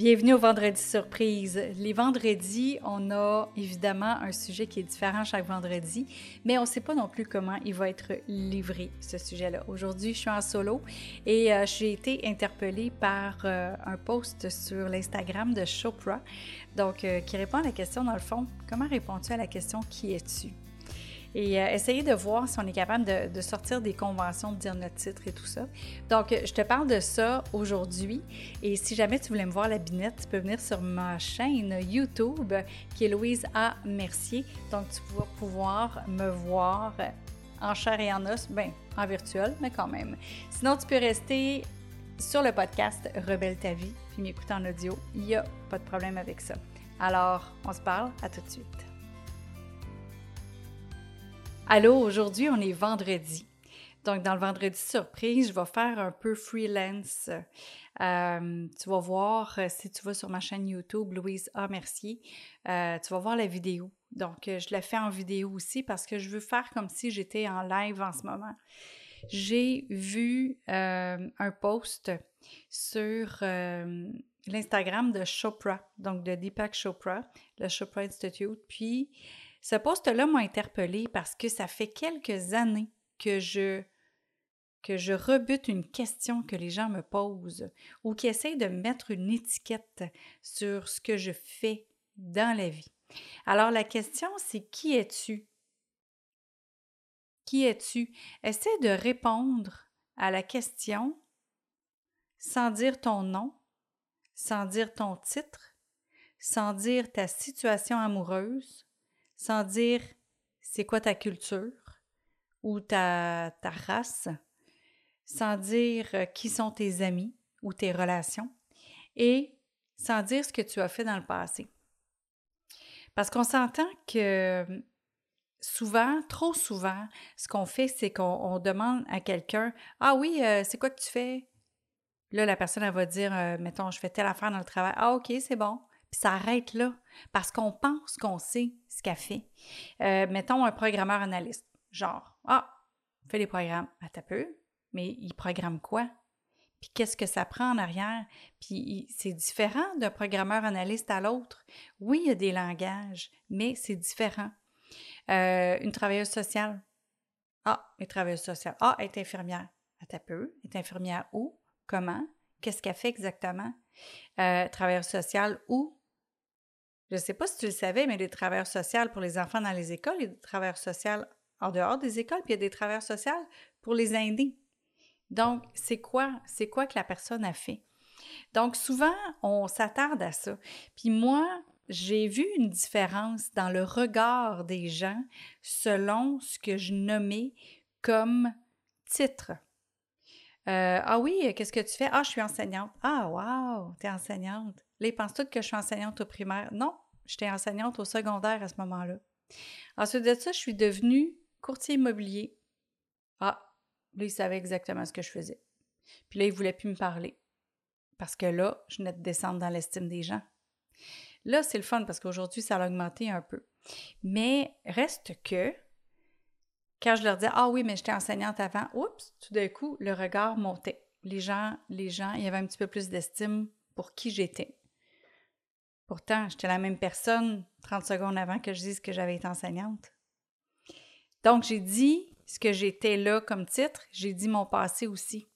Bienvenue au Vendredi Surprise. Les vendredis, on a évidemment un sujet qui est différent chaque vendredi, mais on ne sait pas non plus comment il va être livré, ce sujet-là. Aujourd'hui, je suis en solo et euh, j'ai été interpellée par euh, un post sur l'Instagram de Chopra, donc euh, qui répond à la question, dans le fond, comment réponds-tu à la question Qui es-tu? Et euh, essayer de voir si on est capable de, sortir des conventions, de dire notre titre et tout ça. Donc, je te parle de ça aujourd'hui. Et si jamais tu voulais me voir la binette, tu peux venir sur ma chaîne YouTube qui est Louise A. Mercier. Donc, tu vas pouvoir me voir en chair et en os, bien, en virtuel, mais quand même. Sinon, tu peux rester sur le podcast Rebelle ta vie, puis m'écouter en audio. Il n'y a pas de problème avec ça. Alors, on se parle. À tout de suite. Allô, aujourd'hui, on est vendredi. Donc, dans le vendredi surprise, je vais faire un peu freelance. Euh, tu vas voir, euh, si tu vas sur ma chaîne YouTube, Louise A. Mercier, euh, tu vas voir la vidéo. Donc, je la fais en vidéo aussi parce que je veux faire comme si j'étais en live en ce moment. J'ai vu un post sur l'Instagram de Chopra, donc de Deepak Chopra, le Chopra Institute. Puis, ce poste-là m'a interpellée parce que ça fait quelques années que je que je rebute une question que les gens me posent ou qui essayent de mettre une étiquette sur ce que je fais dans la vie. Alors la question, c'est qui es-tu? Qui es-tu? Essaie de répondre à la question sans dire ton nom, sans dire ton titre, sans dire ta situation amoureuse, sans dire c'est quoi ta culture ou ta, race, sans dire euh, qui sont tes amis ou tes relations, et sans dire ce que tu as fait dans le passé. Parce qu'on s'entend que souvent, trop souvent, ce qu'on fait, c'est qu'on demande à quelqu'un Ah oui, euh, c'est quoi que tu fais? Là, la personne, elle va dire euh, Mettons, je fais telle affaire dans le travail. Ah, OK, c'est bon. Puis ça arrête là, parce qu'on pense qu'on sait ce qu'elle fait. Euh, mettons un programmeur analyste, genre, ah, fait des programmes. à ta peu, mais il programme quoi? Puis qu'est-ce que ça prend en arrière? Puis c'est différent d'un programmeur analyste à l'autre. Oui, il y a des langages, mais c'est différent. Euh, une travailleuse sociale. Ah, une travailleuse sociale. Ah, elle est infirmière. À ta peu, est infirmière où? Comment? Qu'est-ce qu'elle fait exactement? Euh, travailleuse sociale où? Je ne sais pas si tu le savais, mais il y a des travailleurs sociaux pour les enfants dans les écoles, il y a des travailleurs sociaux en dehors des écoles, puis il y a des travailleurs sociaux pour les aînés. Donc, c'est quoi, c'est quoi que la personne a fait? Donc, souvent, on s'attarde à ça. Puis moi, j'ai vu une différence dans le regard des gens selon ce que je nommais comme titre. Euh, ah oui, qu'est-ce que tu fais? Ah, je suis enseignante. Ah, wow, tu es enseignante. Là, ils pensent tous que je suis enseignante au primaire. Non, j'étais enseignante au secondaire à ce moment-là. Ensuite de ça, je suis devenue courtier immobilier. Ah, là, ils savaient exactement ce que je faisais. Puis là, ils ne voulaient plus me parler. Parce que là, je venais de descendre dans l'estime des gens. Là, c'est le fun parce qu'aujourd'hui, ça a augmenté un peu. Mais reste que, quand je leur disais Ah oui, mais j'étais enseignante avant, oups, tout d'un coup, le regard montait. Les gens, les gens, il y avait un petit peu plus d'estime pour qui j'étais. Pourtant, j'étais la même personne 30 secondes avant que je dise que j'avais été enseignante. Donc, j'ai dit ce que j'étais là comme titre, j'ai dit mon passé aussi.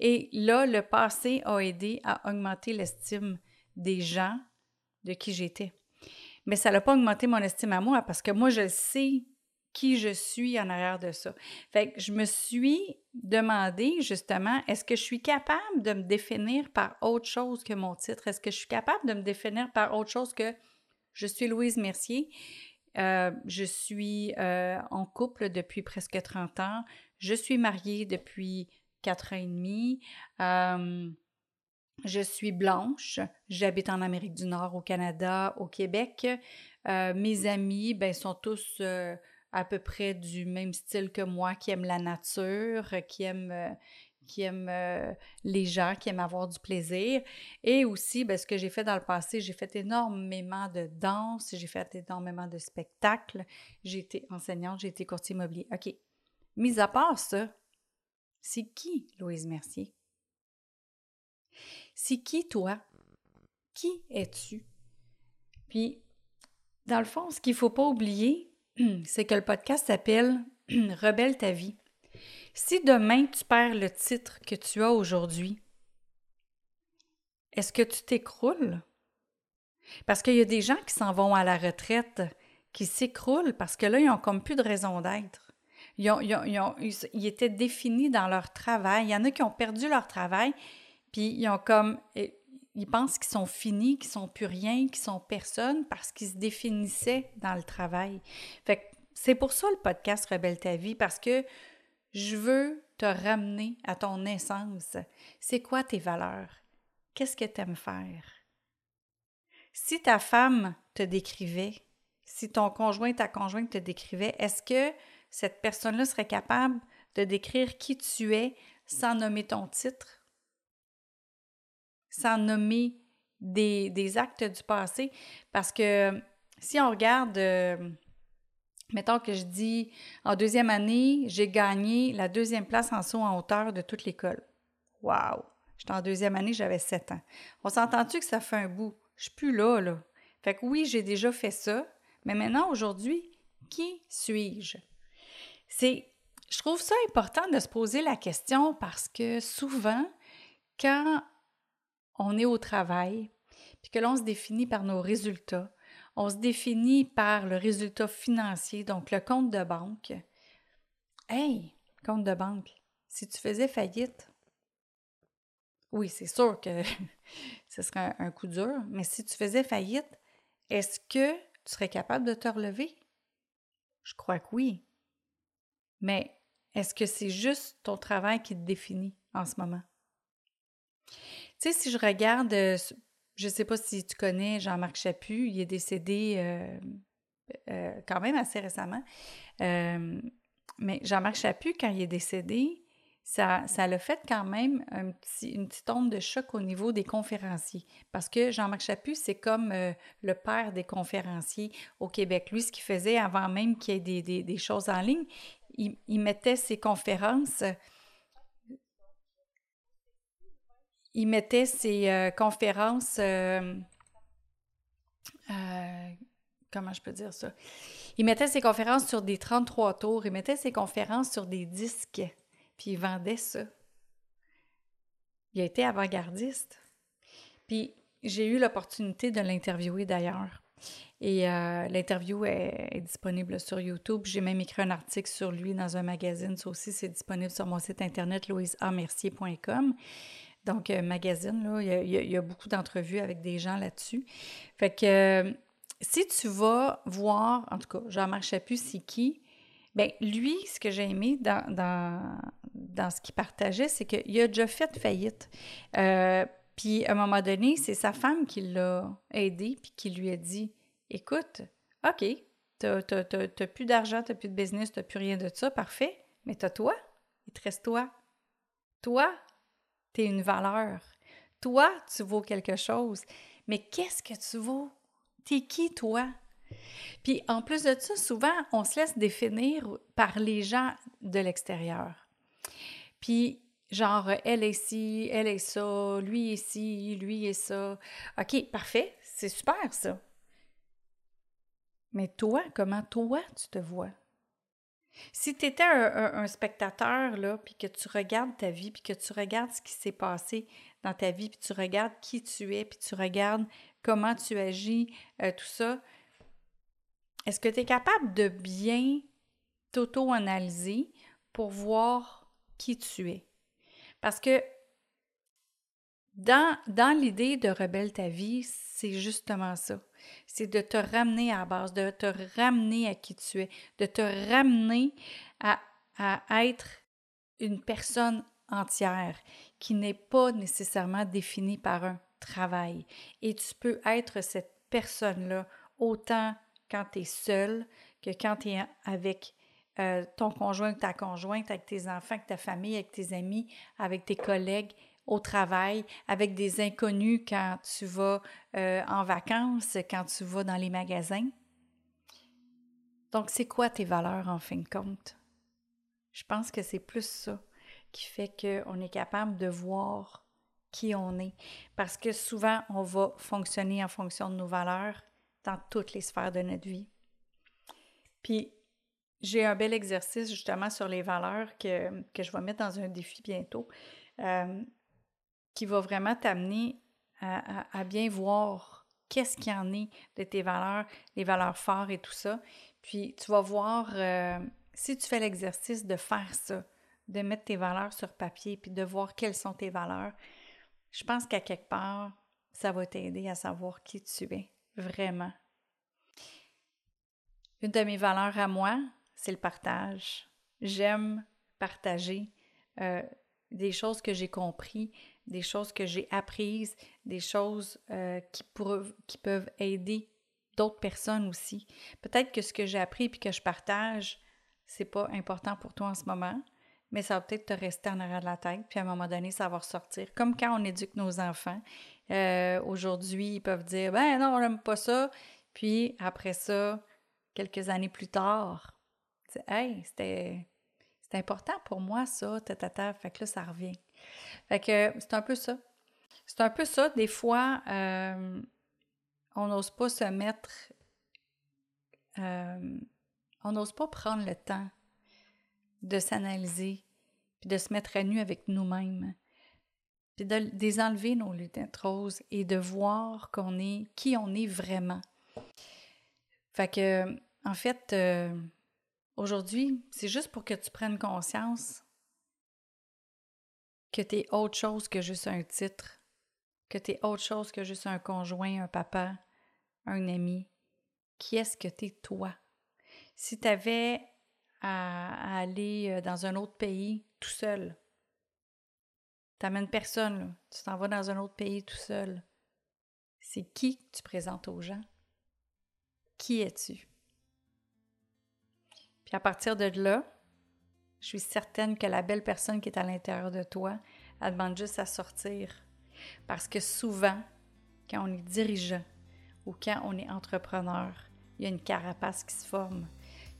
Et là, le passé a aidé à augmenter l'estime des gens de qui j'étais. Mais ça n'a pas augmenté mon estime à moi parce que moi, je sais qui je suis en arrière de ça. Fait que je me suis demandé justement, est-ce que je suis capable de me définir par autre chose que mon titre? Est-ce que je suis capable de me définir par autre chose que je suis Louise Mercier? Euh, je suis euh, en couple depuis presque 30 ans. Je suis mariée depuis 4 ans et demi. Euh, je suis blanche. J'habite en Amérique du Nord, au Canada, au Québec. mes amis ben, sont tous à peu près du même style que moi, qui aime la nature, qui aime, euh, qui euh, les gens, qui aime avoir du plaisir. Et aussi, ben, ce que j'ai fait dans le passé, j'ai fait énormément de danse, j'ai fait énormément de spectacles, j'ai été enseignante, j'ai été courtier immobilier. OK. Mis à part ça, c'est qui Louise Mercier? C'est qui toi? Qui es-tu? Puis, dans le fond, ce qu'il ne faut pas oublier, c'est que le podcast s'appelle Rebelle ta vie. Si demain tu perds le titre que tu as aujourd'hui, est-ce que tu t'écroules? Parce qu'il y a des gens qui s'en vont à la retraite, qui s'écroulent parce que là, ils n'ont comme plus de raison d'être. Ils, ont, ils, étaient définis dans leur travail. Il y en a qui ont perdu leur travail, puis ils ont comme. Ils pensent qu'ils sont finis, qu'ils sont plus rien, qu'ils sont personne parce qu'ils se définissaient dans le travail. C'est pour ça le podcast Rebelle ta vie, parce que je veux te ramener à ton essence. C'est quoi tes valeurs? Qu'est-ce que tu aimes faire? Si ta femme te décrivait, si ton conjoint, ta conjointe te décrivait, est-ce que cette personne-là serait capable de décrire qui tu es sans nommer ton titre, sans nommer des, actes du passé? Parce que si on regarde, euh, mettons que je dis en deuxième année, j'ai gagné la deuxième place en saut en hauteur de toute l'école. Wow! J'étais en deuxième année, j'avais sept ans. On s'entend-tu que ça fait un bout? Je suis plus là, là. Fait que oui, j'ai déjà fait ça, mais maintenant, aujourd'hui, qui suis-je? C'est, je trouve ça important de se poser la question parce que souvent, quand on est au travail, puis que l'on se définit par nos résultats, on se définit par le résultat financier, donc le compte de banque. Hey, compte de banque, si tu faisais faillite, oui, c'est sûr que ce serait un, coup dur, mais si tu faisais faillite, est-ce que tu serais capable de te relever? Je crois que oui. Mais est-ce que c'est juste ton travail qui te définit en ce moment? Tu sais, si je regarde, euh, je ne sais pas si tu connais Jean-Marc Chaput, il est décédé euh, euh, quand même assez récemment. mais Jean-Marc Chaput, quand il est décédé, ça, ça l'a fait quand même une petite onde de choc au niveau des conférenciers. Parce que Jean-Marc Chaput, c'est comme le père des conférenciers au Québec. Lui, ce qu'il faisait avant même qu'il y ait des, choses en ligne, il, mettait ses conférences. Il mettait ses euh, conférences. Euh, comment je peux dire ça? Il mettait ses conférences sur des 33 tours. Il mettait ses conférences sur des disques puis il vendait ça. Il a été avant-gardiste. Puis j'ai eu l'opportunité de l'interviewer d'ailleurs. Et euh, l'interview est, disponible sur YouTube. J'ai même écrit un article sur lui dans un magazine. Ça aussi, c'est disponible sur mon site internet louiseamercier.com. Donc, euh, magazine, là, il y, a, beaucoup d'entrevues avec des gens là-dessus. Fait que euh, si tu vas voir, en tout cas, Jean-Marc Chaput, c'est qui? Bien, lui, ce que j'ai aimé dans, dans, ce qu'il partageait, c'est qu'il a déjà fait faillite. Euh, puis, à un moment donné, c'est sa femme qui l'a aidé, puis qui lui a dit Écoute, OK, t'as plus d'argent, t'as plus de business, t'as plus rien de ça, parfait, mais t'as toi, il te reste toi. Toi, une valeur. Toi, tu vaux quelque chose. Mais qu'est-ce que tu vaux? T'es qui, toi? Puis en plus de ça, souvent, on se laisse définir par les gens de l'extérieur. Puis genre, elle est ci, elle est ça, lui est ci, lui est ça. OK, parfait, c'est super ça. Mais toi, comment toi tu te vois? Si tu étais un, spectateur, là, puis que tu regardes ta vie, puis que tu regardes ce qui s'est passé dans ta vie, puis tu regardes qui tu es, puis tu regardes comment tu agis, euh, tout ça, est-ce que tu es capable de bien t'auto-analyser pour voir qui tu es? Parce que dans, dans l'idée de rebelle ta vie, c'est justement ça. C'est de te ramener à la base, de te ramener à qui tu es, de te ramener à, à être une personne entière qui n'est pas nécessairement définie par un travail. Et tu peux être cette personne-là autant quand tu es seul que quand tu es avec euh, ton conjoint ta conjointe, avec tes enfants, avec ta famille, avec tes amis, avec tes collègues au travail, avec des inconnus quand tu vas euh, en vacances, quand tu vas dans les magasins? Donc, c'est quoi tes valeurs en fin de compte? Je pense que c'est plus ça qui fait qu'on est capable de voir qui on est. Parce que souvent, on va fonctionner en fonction de nos valeurs dans toutes les sphères de notre vie. Puis, j'ai un bel exercice justement sur les valeurs que, que je vais mettre dans un défi bientôt, euh, qui va vraiment t'amener à, bien voir qu'est-ce qu'il y en est de tes valeurs, les valeurs fortes et tout ça. Puis tu vas voir, euh, si tu fais l'exercice de faire ça, de mettre tes valeurs sur papier, puis de voir quelles sont tes valeurs, je pense qu'à quelque part, ça va t'aider à savoir qui tu es, vraiment. Une de mes valeurs à moi, c'est le partage. J'aime partager euh, des choses que j'ai compris, des choses que j'ai apprises, des choses euh, qui, peuvent aider d'autres personnes aussi. Peut-être que ce que j'ai appris et que je partage, c'est pas important pour toi en ce moment, mais ça va peut-être te rester en arrière de la tête, puis à un moment donné, ça va ressortir. Comme quand on éduque nos enfants. Euh, aujourd'hui, ils peuvent dire Ben non, on n'aime pas ça. Puis après ça, quelques années plus tard, Hey, c'était important pour moi, ça, ta, Fait que là, ça revient. Fait que c'est un peu ça. C'est un peu ça. Des fois, euh, on n'ose pas se mettre. Euh, on n'ose pas prendre le temps de s'analyser, puis de se mettre à nu avec nous-mêmes, puis de désenlever nos lunettes roses et de voir qu'on est qui on est vraiment. Fait que, en fait, euh, aujourd'hui, c'est juste pour que tu prennes conscience que tu es autre chose que juste un titre, que tu es autre chose que juste un conjoint, un papa, un ami. Qui est-ce que tu es toi? Si tu avais à, aller euh, dans un autre pays tout seul, t'amènes personne, tu t'en vas dans un autre pays tout seul, c'est qui tu présentes aux gens? Qui es-tu? Puis à partir de là, je suis certaine que la belle personne qui est à l'intérieur de toi, elle demande juste à sortir. Parce que souvent, quand on est dirigeant ou quand on est entrepreneur, il y a une carapace qui se forme.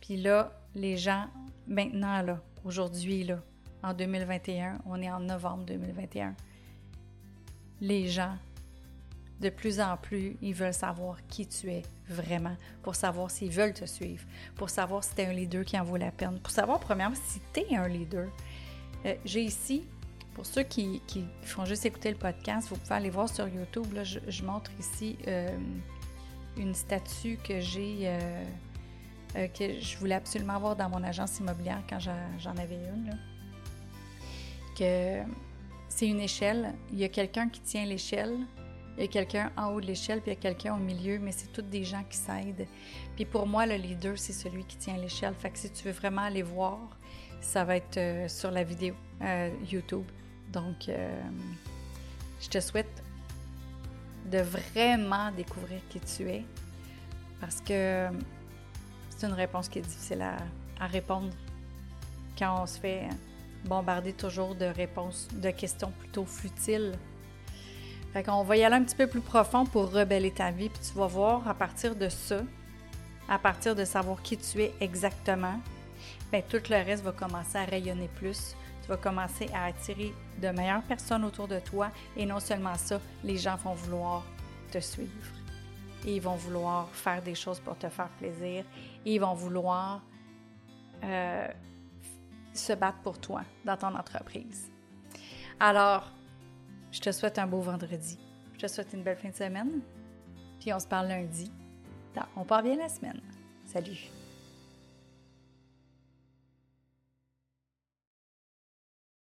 Puis là, les gens, maintenant, là, aujourd'hui, là, en 2021, on est en novembre 2021, les gens de plus en plus, ils veulent savoir qui tu es vraiment, pour savoir s'ils veulent te suivre, pour savoir si tu es un leader qui en vaut la peine, pour savoir premièrement si tu es un leader. Euh, j'ai ici, pour ceux qui, font juste écouter le podcast, vous pouvez aller voir sur YouTube, là, je, montre ici euh, une statue que j'ai, euh, que je voulais absolument avoir dans mon agence immobilière quand j'en avais une. Que c'est une échelle, il y a quelqu'un qui tient l'échelle, il y a quelqu'un en haut de l'échelle, puis il y a quelqu'un au milieu, mais c'est toutes des gens qui s'aident. Puis pour moi, le leader, c'est celui qui tient l'échelle. Fait que si tu veux vraiment aller voir, ça va être euh, sur la vidéo euh, YouTube. Donc, euh, je te souhaite de vraiment découvrir qui tu es, parce que c'est une réponse qui est difficile à, à répondre quand on se fait bombarder toujours de réponses, de questions plutôt futiles fait qu'on va y aller un petit peu plus profond pour rebeller ta vie, puis tu vas voir à partir de ça, à partir de savoir qui tu es exactement, bien, tout le reste va commencer à rayonner plus. Tu vas commencer à attirer de meilleures personnes autour de toi et non seulement ça, les gens vont vouloir te suivre. Et ils vont vouloir faire des choses pour te faire plaisir. Et ils vont vouloir euh, se battre pour toi dans ton entreprise. Alors, je te souhaite un beau vendredi. Je te souhaite une belle fin de semaine. Puis on se parle lundi. On part bien la semaine. Salut!